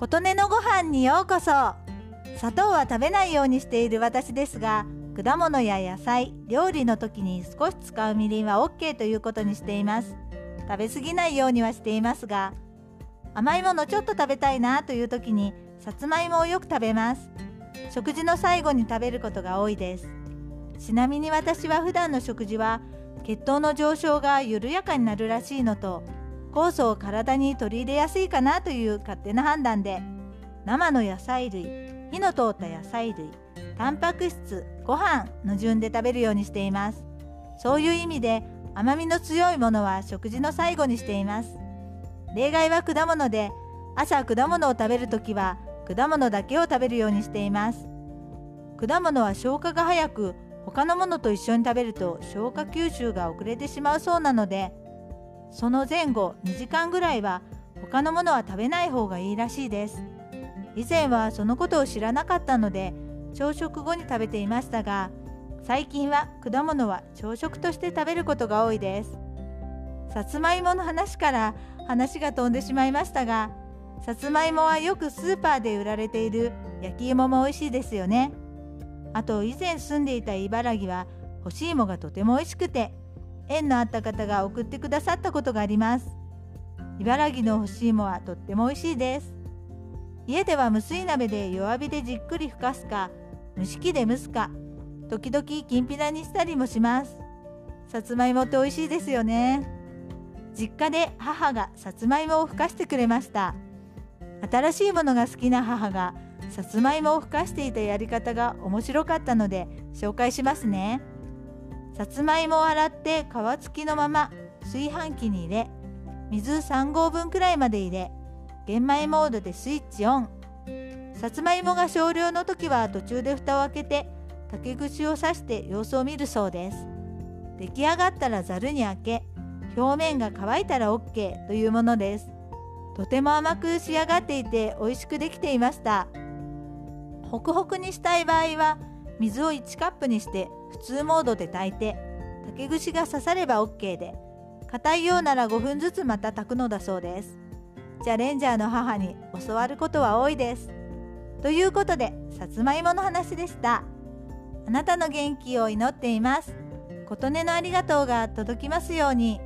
琴音のご飯にようこそ。砂糖は食べないようにしている私ですが果物や野菜料理の時に少し使うみりんは OK ということにしています。食べ過ぎないようにはしていますが甘いものちょっと食べたいなという時にさつまいもをよく食べます。食事の最後に食べることが多いです。ちなみに私は普段の食事は血糖の上昇が緩やかになるらしいのと酵素を体に取り入れやすいかなという勝手な判断で生の野菜類火の通った野菜類タンパク質ご飯の順で食べるようにしています。そういう意味で甘みの強いものは食事の最後にしています。例外は果物で朝果物を食べるときは果物だけを食べるようにしています。果物は消化が早く他のものと一緒に食べると消化吸収が遅れてしまうそうなのでその前後2時間ぐらいは他のものは食べない方がいいらしいです。以前はそのことを知らなかったので朝食後に食べていましたが最近は果物は朝食として食べることが多いです。さつまいもの話から話が飛んでしまいましたがさつまいもはよくスーパーで売られている焼き芋も美味しいですよね。あと以前住んでいた茨城は干し芋がとても美味しくて縁のあった方が送ってくださったことがあります。茨城の干し芋はとっても美味しいです。家では無水鍋で弱火でじっくりふかすか蒸し器で蒸すか時々きんぴらにしたりもします。さつまいもって美味しいですよね。実家で母がさつまいもをふかしてくれました。新しいものが好きな母がさつまいもをふかしていたやり方が面白かったので紹介しますね。さつまいもを洗って皮付きのまま炊飯器に入れ水3合分くらいまで入れ玄米モードでスイッチオン。さつまいもが少量の時は途中で蓋を開けて竹串を刺して様子を見るそうです。出来上がったらざるに開け表面が乾いたら OK というものです。とても甘く仕上がっていて美味しくできていました。ホクホクにしたい場合は水を1カップにして普通モードで炊いて竹串が刺されば OK で硬いようなら5分ずつまた炊くのだそうです。チャレンジャーの母に教わることは多いです。ということでさつまいもの話でした。あなたの元気を祈っています。琴音のありがとうが届きますように。